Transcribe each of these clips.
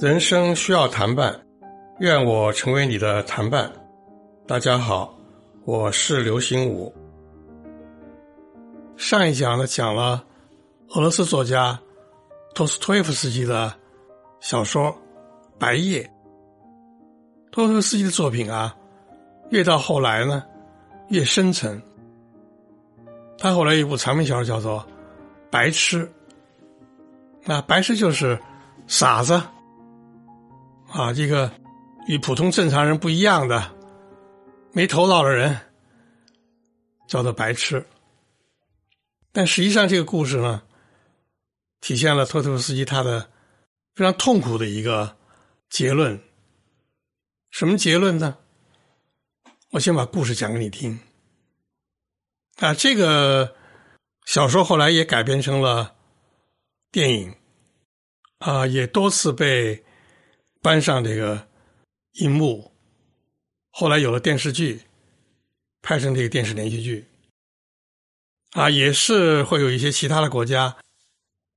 人生需要谈伴，愿我成为你的谈伴。大家好，我是刘心武。上一讲呢，讲了俄罗斯作家托斯托耶夫斯基的小说《白夜》。托斯托耶夫斯基的作品啊，越到后来呢，越深沉。他后来一部长篇小说叫做《白痴》，那白痴就是傻子。啊，这个与普通正常人不一样的、没头脑的人，叫做白痴。但实际上，这个故事呢，体现了托托夫斯基他的非常痛苦的一个结论。什么结论呢？我先把故事讲给你听。啊，这个小说后来也改编成了电影，啊，也多次被。搬上这个荧幕，后来有了电视剧，拍成这个电视连续剧，啊，也是会有一些其他的国家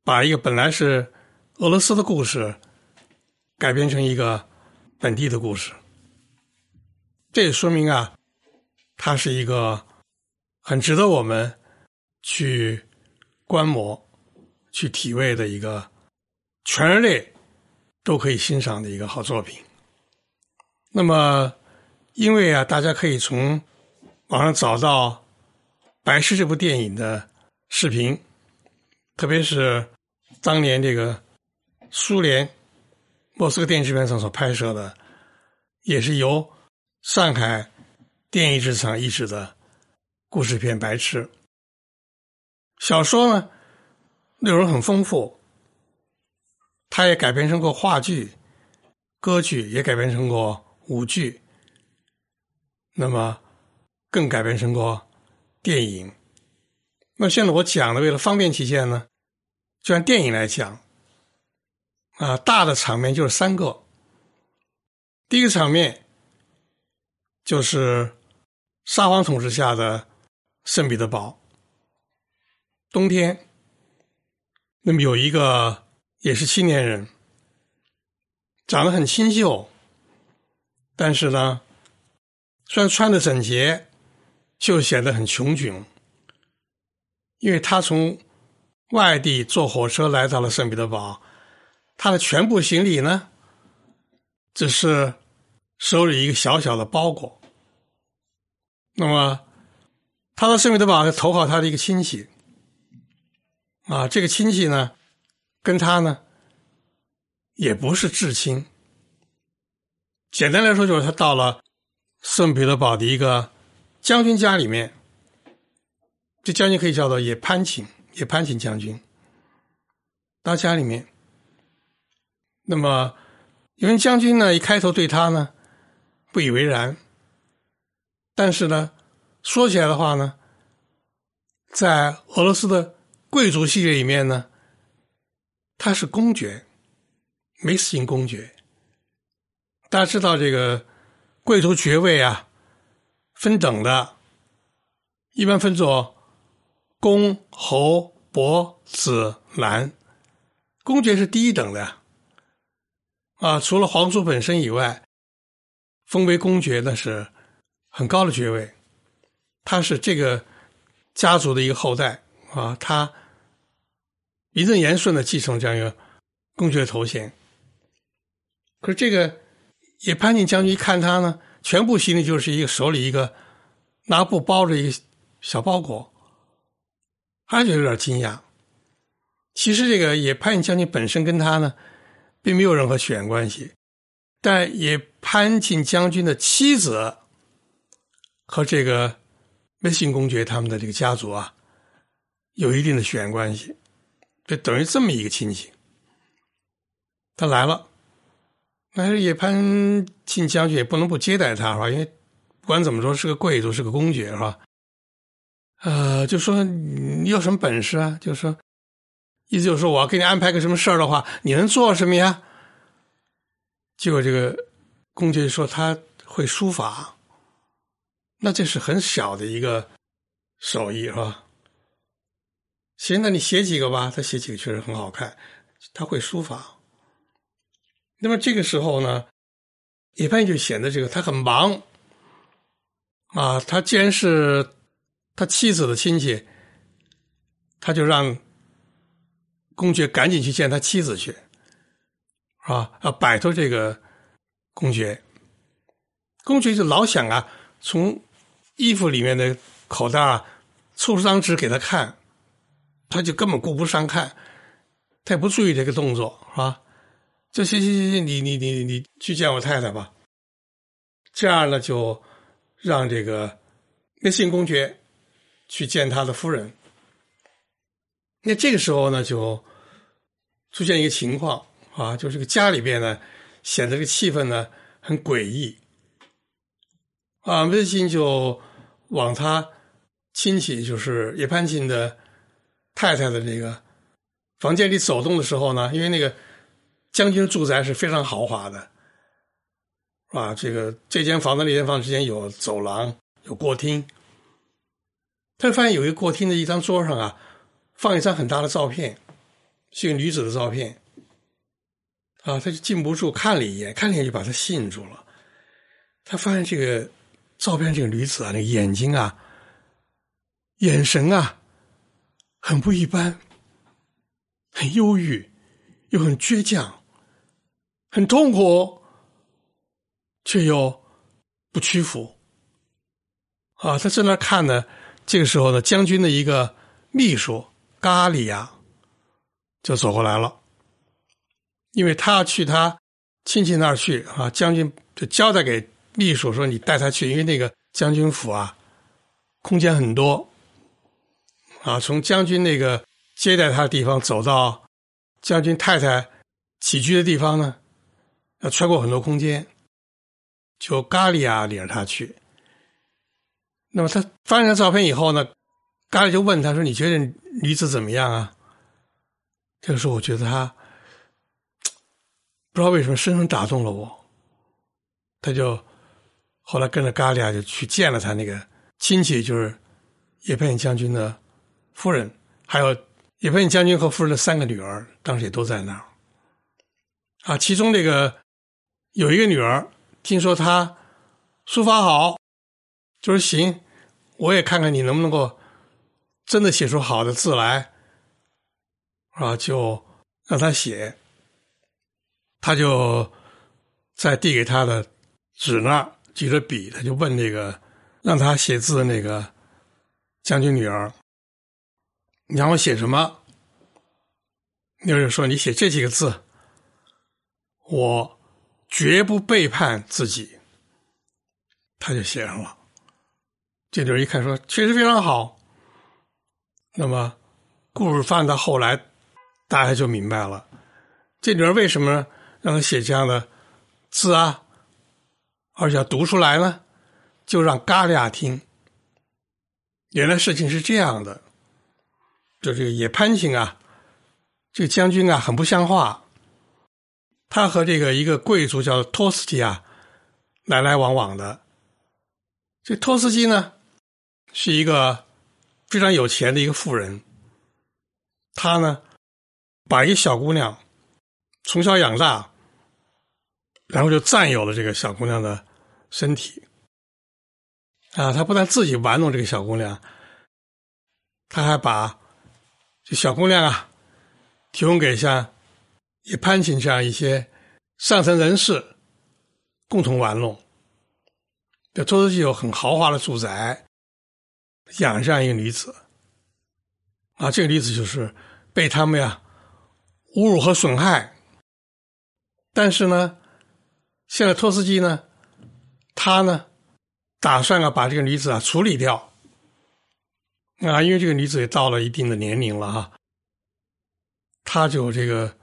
把一个本来是俄罗斯的故事改编成一个本地的故事，这也说明啊，它是一个很值得我们去观摩、去体味的一个全人类。都可以欣赏的一个好作品。那么，因为啊，大家可以从网上找到《白痴》这部电影的视频，特别是当年这个苏联莫斯科电影制片厂所拍摄的，也是由上海电影制片厂译制的故事片《白痴》。小说呢，内容很丰富。他也改编成过话剧、歌剧，也改编成过舞剧，那么更改编成过电影。那现在我讲的，为了方便起见呢，就按电影来讲，啊，大的场面就是三个。第一个场面就是沙皇统治下的圣彼得堡，冬天，那么有一个。也是青年人，长得很清秀，但是呢，虽然穿的整洁，就显得很穷窘，因为他从外地坐火车来到了圣彼得堡，他的全部行李呢，只是手里一个小小的包裹。那么，他到圣彼得堡投靠他的一个亲戚，啊，这个亲戚呢。跟他呢，也不是至亲。简单来说，就是他到了圣彼得堡的一个将军家里面，这将军可以叫做也潘请，也潘请将军到家里面。那么，因为将军呢，一开头对他呢不以为然，但是呢，说起来的话呢，在俄罗斯的贵族系列里面呢。他是公爵，梅斯型公爵。大家知道这个贵族爵位啊，分等的，一般分作公、侯、伯、子、男。公爵是第一等的啊，除了皇族本身以外，封为公爵那是很高的爵位。他是这个家族的一个后代啊，他。名正言顺的继承这样一个公爵头衔，可是这个也潘进将军一看他呢，全部行李就是一个手里一个拿布包着一个小包裹，他就有点惊讶。其实这个也潘进将军本身跟他呢，并没有任何血缘关系，但也潘进将军的妻子和这个梅辛公爵他们的这个家族啊，有一定的血缘关系。就等于这么一个亲戚，他来了，那叶潘庆将军也不能不接待他，是吧？因为不管怎么说，是个贵族，是个公爵，是吧？呃，就说你有什么本事啊？就说意思就是说，我要给你安排个什么事儿的话，你能做什么呀？结果这个公爵说他会书法，那这是很小的一个手艺，是吧？行，那你写几个吧。他写几个确实很好看，他会书法。那么这个时候呢，一般就显得这个他很忙啊。他既然是他妻子的亲戚，他就让公爵赶紧去见他妻子去，是吧？要摆脱这个公爵。公爵就老想啊，从衣服里面的口袋啊，抽出张纸给他看，他就根本顾不上看，他也不注意这个动作，是吧？这行行行行，你你你你去见我太太吧。这样呢，就让这个那信公爵去见他的夫人。那这个时候呢，就出现一个情况啊，就这个家里边呢，显得这个气氛呢很诡异。啊，微信就往他亲戚，就是叶攀亲的太太的那个房间里走动的时候呢，因为那个。将军住宅是非常豪华的，啊，这个这间房子那间房之间有走廊，有过厅。他发现有一个过厅的一张桌上啊，放一张很大的照片，是一个女子的照片。啊，他就禁不住看了一眼，看了一眼就把他吸引住了。他发现这个照片这个女子啊，那个眼睛啊，眼神啊，很不一般，很忧郁，又很倔强。很痛苦，却又不屈服。啊，他在那看呢。这个时候呢，将军的一个秘书咖喱亚就走过来了，因为他要去他亲戚那儿去啊。将军就交代给秘书说：“你带他去，因为那个将军府啊，空间很多。啊，从将军那个接待他的地方走到将军太太起居的地方呢。”要穿过很多空间，就咖喱啊领着他去。那么他翻了照片以后呢，咖喱就问他说：“你觉得女子怎么样啊？”这个时候，我觉得他不知道为什么深深打动了我。他就后来跟着咖喱啊就去见了他那个亲戚，就是叶佩将军的夫人，还有叶佩将军和夫人的三个女儿，当时也都在那儿。啊，其中这个。有一个女儿，听说她书法好，就说行，我也看看你能不能够真的写出好的字来，啊，就让他写。他就在递给他的纸那儿举着笔，他就问那个让他写字的那个将军女儿：“你让我写什么？”女儿说：“你写这几个字，我。”绝不背叛自己，他就写上了。这女儿一看说：“确实非常好。”那么故事发展到后来，大家就明白了，这女儿为什么让他写这样的字啊，而且读出来呢？就让嘎利亚听。原来事情是这样的，就这个野潘琴啊，这个将军啊，很不像话。他和这个一个贵族叫托斯基啊，来来往往的。这托斯基呢，是一个非常有钱的一个富人。他呢，把一小姑娘从小养大，然后就占有了这个小姑娘的身体。啊，他不但自己玩弄这个小姑娘，他还把这小姑娘啊提供给像。也攀请这样一些上层人士共同玩弄。这托斯基有很豪华的住宅，养这样一个女子，啊，这个女子就是被他们呀侮辱和损害。但是呢，现在托斯基呢，他呢打算啊把这个女子啊处理掉，啊，因为这个女子也到了一定的年龄了哈，他就这个。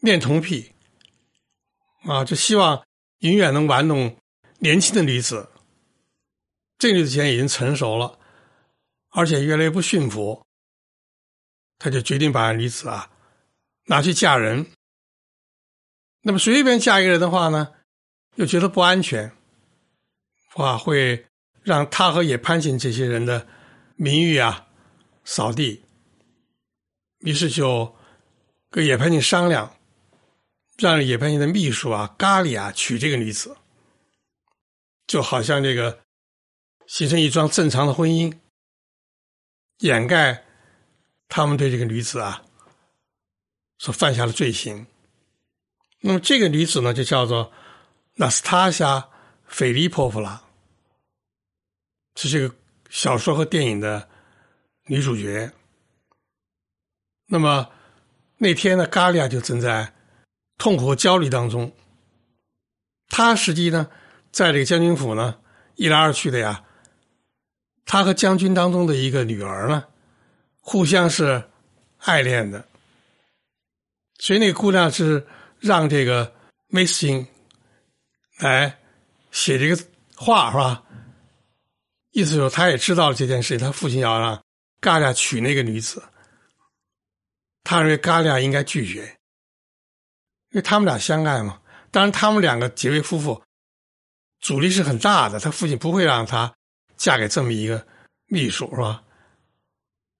恋童癖啊，就希望永远能玩弄年轻的女子。这女子现在已经成熟了，而且越来越不驯服，他就决定把女子啊拿去嫁人。那么随便嫁一个人的话呢，又觉得不安全，哇，会让他和野潘琴这些人的名誉啊扫地。于是就跟野潘庆商量，让野潘庆的秘书啊咖喱啊娶这个女子，就好像这个形成一桩正常的婚姻，掩盖他们对这个女子啊所犯下的罪行。那么这个女子呢，就叫做那斯塔夏·菲利波夫拉，是这个小说和电影的女主角。那么那天呢，咖利亚就正在痛苦和焦虑当中。他实际呢，在这个将军府呢，一来二去的呀，他和将军当中的一个女儿呢，互相是爱恋的。所以那个姑娘是。让这个梅斯金来写这个话是吧？意思就是他也知道了这件事情，他父亲要让嘎俩娶那个女子，他认为嘎俩应该拒绝，因为他们俩相爱嘛。当然，他们两个结为夫妇，阻力是很大的。他父亲不会让他嫁给这么一个秘书是吧？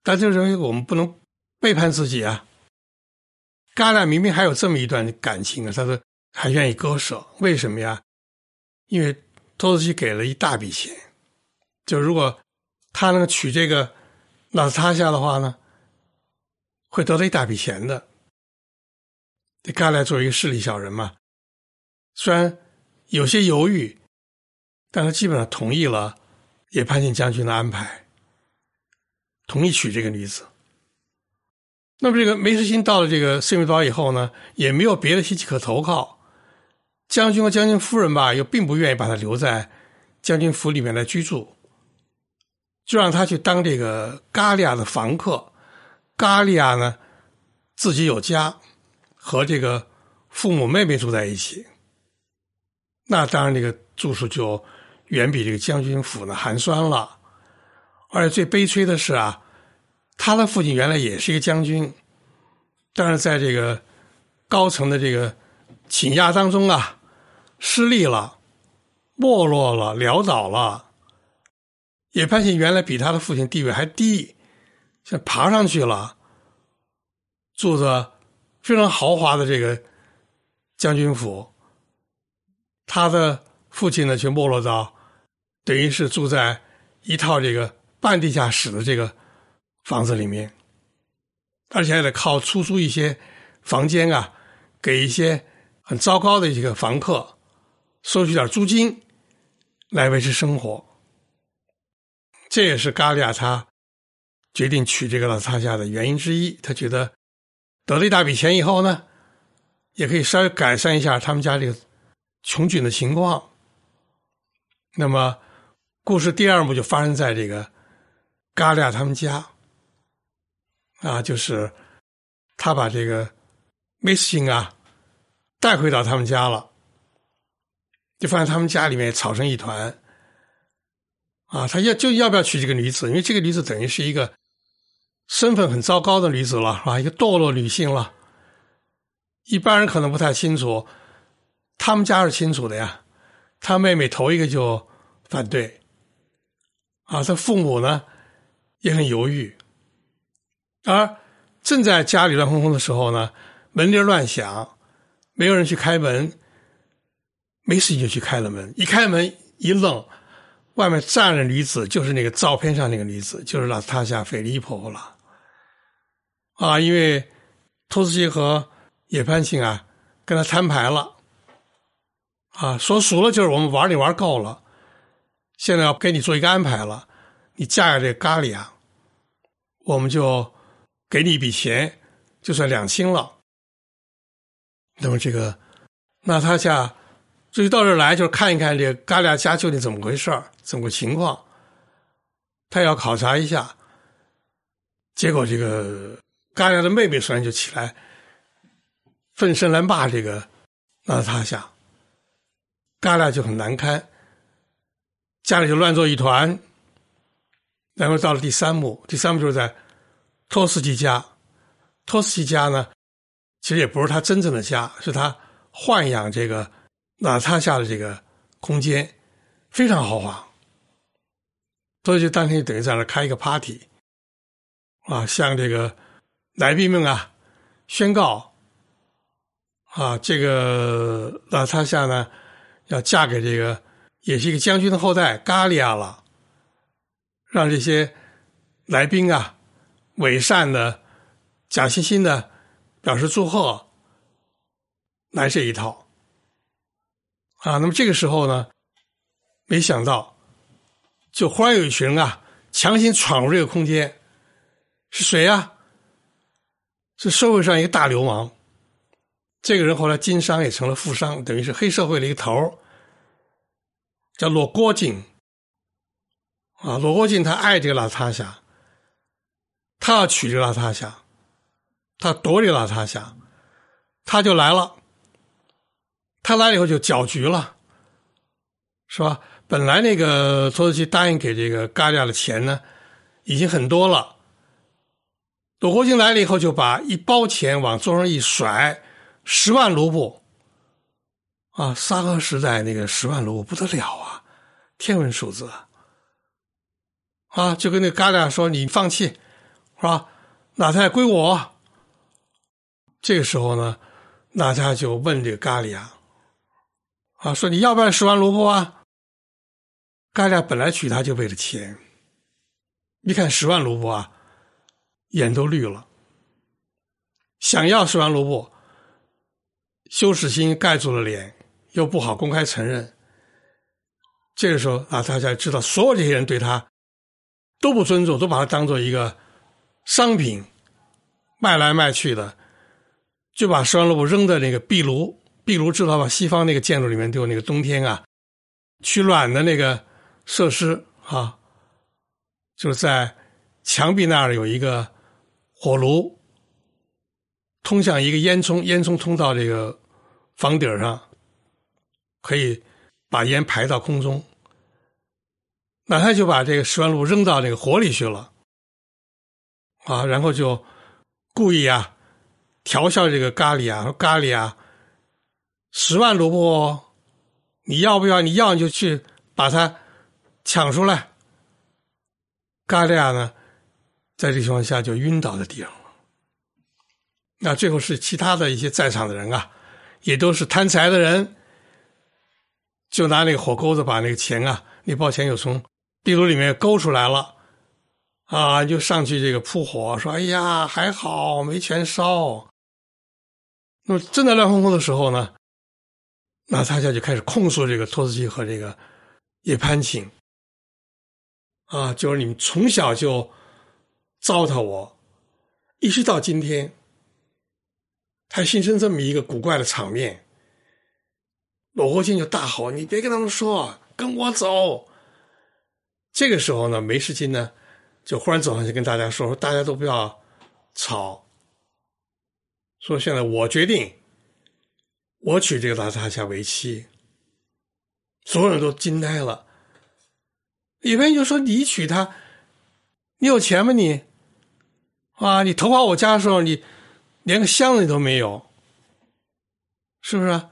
但就认为我们不能背叛自己啊。嘎俩明明还有这么一段感情啊，他说还愿意割舍，为什么呀？因为托斯基给了一大笔钱，就如果他能娶这个纳斯塔夏的话呢，会得到一大笔钱的。这嘎俩作为一个势利小人嘛，虽然有些犹豫，但他基本上同意了也潘庆将军的安排，同意娶这个女子。那么，这个梅斯辛到了这个圣彼堡以后呢，也没有别的亲戚可投靠。将军和将军夫人吧，又并不愿意把他留在将军府里面来居住，就让他去当这个咖利亚的房客。咖利亚呢，自己有家，和这个父母妹妹住在一起。那当然，这个住处就远比这个将军府呢寒酸了。而且最悲催的是啊。他的父亲原来也是一个将军，但是在这个高层的这个倾轧当中啊，失利了，没落了，潦倒了。叶盼信原来比他的父亲地位还低，现在爬上去了，住着非常豪华的这个将军府。他的父亲呢，却没落到等于是住在一套这个半地下室的这个。房子里面，而且还得靠出租一些房间啊，给一些很糟糕的一个房客收取点租金来维持生活。这也是嘎利亚他决定娶这个老塔夏的原因之一。他觉得得了一大笔钱以后呢，也可以稍微改善一下他们家这个穷窘的情况。那么，故事第二幕就发生在这个嘎利亚他们家。啊，就是他把这个梅斯辛啊带回到他们家了，就发现他们家里面吵成一团。啊，他要就要不要娶这个女子？因为这个女子等于是一个身份很糟糕的女子了，是吧？一个堕落女性了。一般人可能不太清楚，他们家是清楚的呀。他妹妹头一个就反对，啊，他父母呢也很犹豫。而正在家里乱哄哄的时候呢，门铃乱响，没有人去开门，没事就去开了门。一开门一愣，外面站着女子，就是那个照片上那个女子，就是拉斯塔夏·菲利婆婆了。啊，因为托斯基和叶潘庆啊跟他摊牌了，啊，说熟了就是我们玩你玩够了，现在要给你做一个安排了，你嫁给这咖喱啊，我们就。给你一笔钱，就算两清了。那么这个，那他家至于到这儿来，就是看一看这个嘎俩家究竟怎么回事，怎么个情况，他要考察一下。结果这个嘎俩的妹妹突然就起来，奋身来骂这个那他下，嘎俩就很难堪，家里就乱作一团。然后到了第三幕，第三幕就是在。托斯基家，托斯基家呢，其实也不是他真正的家，是他豢养这个纳塔夏的这个空间，非常豪华。所以就当天等于在那开一个 party，啊，向这个来宾们啊，宣告啊，这个娜塔夏呢要嫁给这个也是一个将军的后代咖利亚了，让这些来宾啊伪善的、假惺惺的表示祝贺，来这一套啊。那么这个时候呢，没想到，就忽然有一群人啊，强行闯入这个空间。是谁呀？是社会上一个大流氓。这个人后来经商也成了富商，等于是黑社会的一个头叫罗国进。啊，罗国进他爱这个拉塔夏，他要娶这个拉塔夏，他夺这个拉塔夏，他就来了。他来了以后就搅局了，是吧？本来那个托斯基答应给这个嘎利亚的钱呢，已经很多了。罗国进来了以后，就把一包钱往桌上一甩，十万卢布，啊，沙俄时代那个十万卢布不得了啊，天文数字，啊，就跟那嘎利亚说：“你放弃，是吧？哪太归我。”这个时候呢，哪家就问这个嘎利亚，啊，说你要不要十万卢布啊？嘎利亚本来娶她就为了钱，一看十万卢布啊。眼都绿了，想要十万卢布，羞耻心盖住了脸，又不好公开承认。这个时候啊，大家知道，所有这些人对他都不尊重，都把他当做一个商品卖来卖去的，就把十万卢布扔在那个壁炉。壁炉知道吧？西方那个建筑里面都有那个冬天啊取暖的那个设施啊，就是在墙壁那儿有一个。火炉通向一个烟囱，烟囱通到这个房顶上，可以把烟排到空中。那他就把这个石万路扔到这个火里去了，啊，然后就故意啊调笑这个咖喱啊，说咖喱啊，十万卢布，你要不要？你要你就去把它抢出来。咖喱亚呢？在这情况下就晕倒在地上了。那最后是其他的一些在场的人啊，也都是贪财的人，就拿那个火钩子把那个钱啊，那包钱又从壁炉里面勾出来了，啊，就上去这个扑火，说：“哎呀，还好没全烧。”那么正在乱哄哄的时候呢，那大家就开始控诉这个托斯基和这个叶潘琴，啊，就是你们从小就。糟蹋我，一直到今天，才形成这么一个古怪的场面。罗国金就大吼：“你别跟他们说，跟我走！”这个时候呢，梅世金呢，就忽然走上去跟大家说：“说大家都不要吵，说现在我决定，我娶这个拉塔夏为妻。”所有人都惊呆了。里边就说：“你娶她，你有钱吗？你？”啊！你投靠我家的时候，你连个箱子都没有，是不是？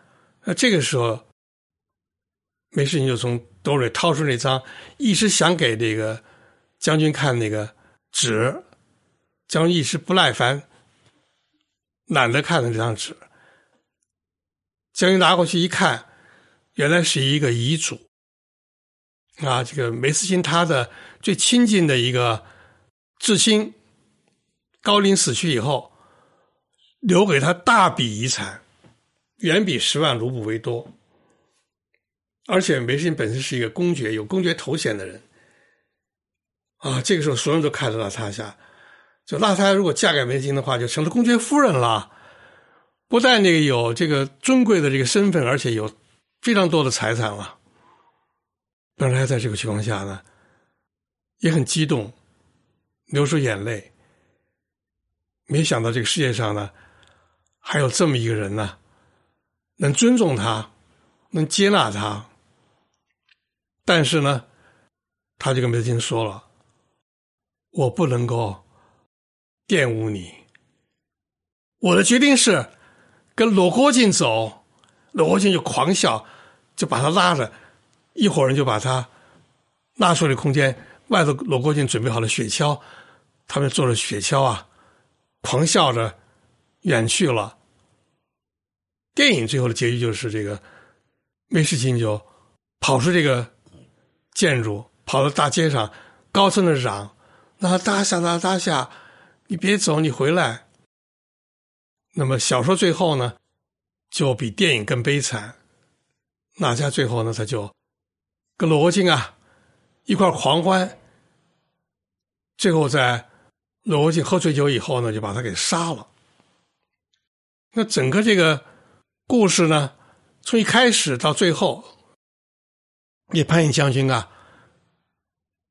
那这个时候，没事你就从兜里掏出那张一直想给这个将军看那个纸，将军一时不耐烦，懒得看的这张纸。将军拿过去一看，原来是一个遗嘱啊！这个梅斯金他的最亲近的一个至亲。高龄死去以后，留给他大笔遗产，远比十万卢布为多。而且梅心本身是一个公爵，有公爵头衔的人。啊，这个时候所有人都看着拉塔夏，就拉塔夏如果嫁给梅斯金的话，就成了公爵夫人了。不但那个有这个尊贵的这个身份，而且有非常多的财产了。本来在这个情况下呢，也很激动，流出眼泪。没想到这个世界上呢，还有这么一个人呢，能尊重他，能接纳他。但是呢，他就跟梅金说了：“我不能够玷污你。我的决定是跟罗国进走。”罗国进就狂笑，就把他拉着，一伙人就把他拉出了空间。外头罗国进准备好了雪橇，他们坐着雪橇啊。狂笑着远去了。电影最后的结局就是这个梅世清就跑出这个建筑，跑到大街上，高声的嚷：“那大夏，那大夏，你别走，你回来。”那么小说最后呢，就比电影更悲惨。哪家最后呢，他就跟罗晋啊一块狂欢，最后在罗晋喝醉酒以后呢，就把他给杀了。那整个这个故事呢，从一开始到最后，叶潘颖将军啊，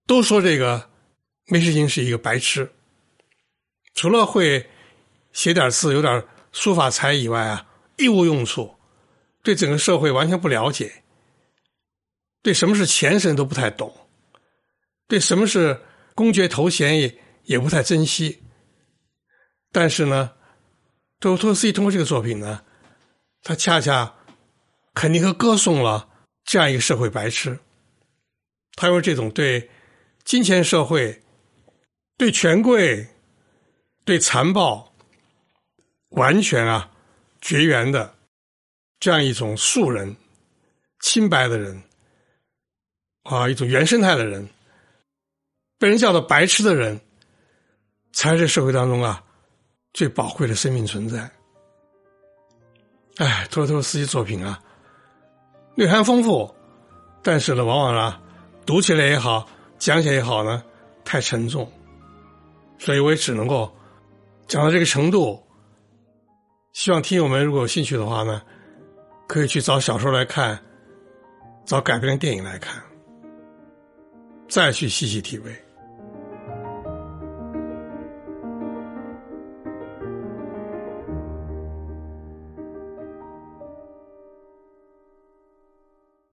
都说这个梅世清是一个白痴，除了会写点字，有点。书法才以外啊，一无用处，对整个社会完全不了解，对什么是钱神都不太懂，对什么是公爵头衔也也不太珍惜。但是呢，托托斯基通过这个作品呢，他恰恰肯定和歌颂了这样一个社会白痴，他用这种对金钱社会、对权贵、对残暴。完全啊，绝缘的这样一种素人、清白的人啊，一种原生态的人，被人叫做白痴的人，才是社会当中啊最宝贵的生命存在。哎，托托斯基作品啊，内涵丰富，但是呢，往往啊读起来也好，讲起来也好呢，太沉重，所以我也只能够讲到这个程度。希望听友们如果有兴趣的话呢，可以去找小说来看，找改编的电影来看，再去细细体味。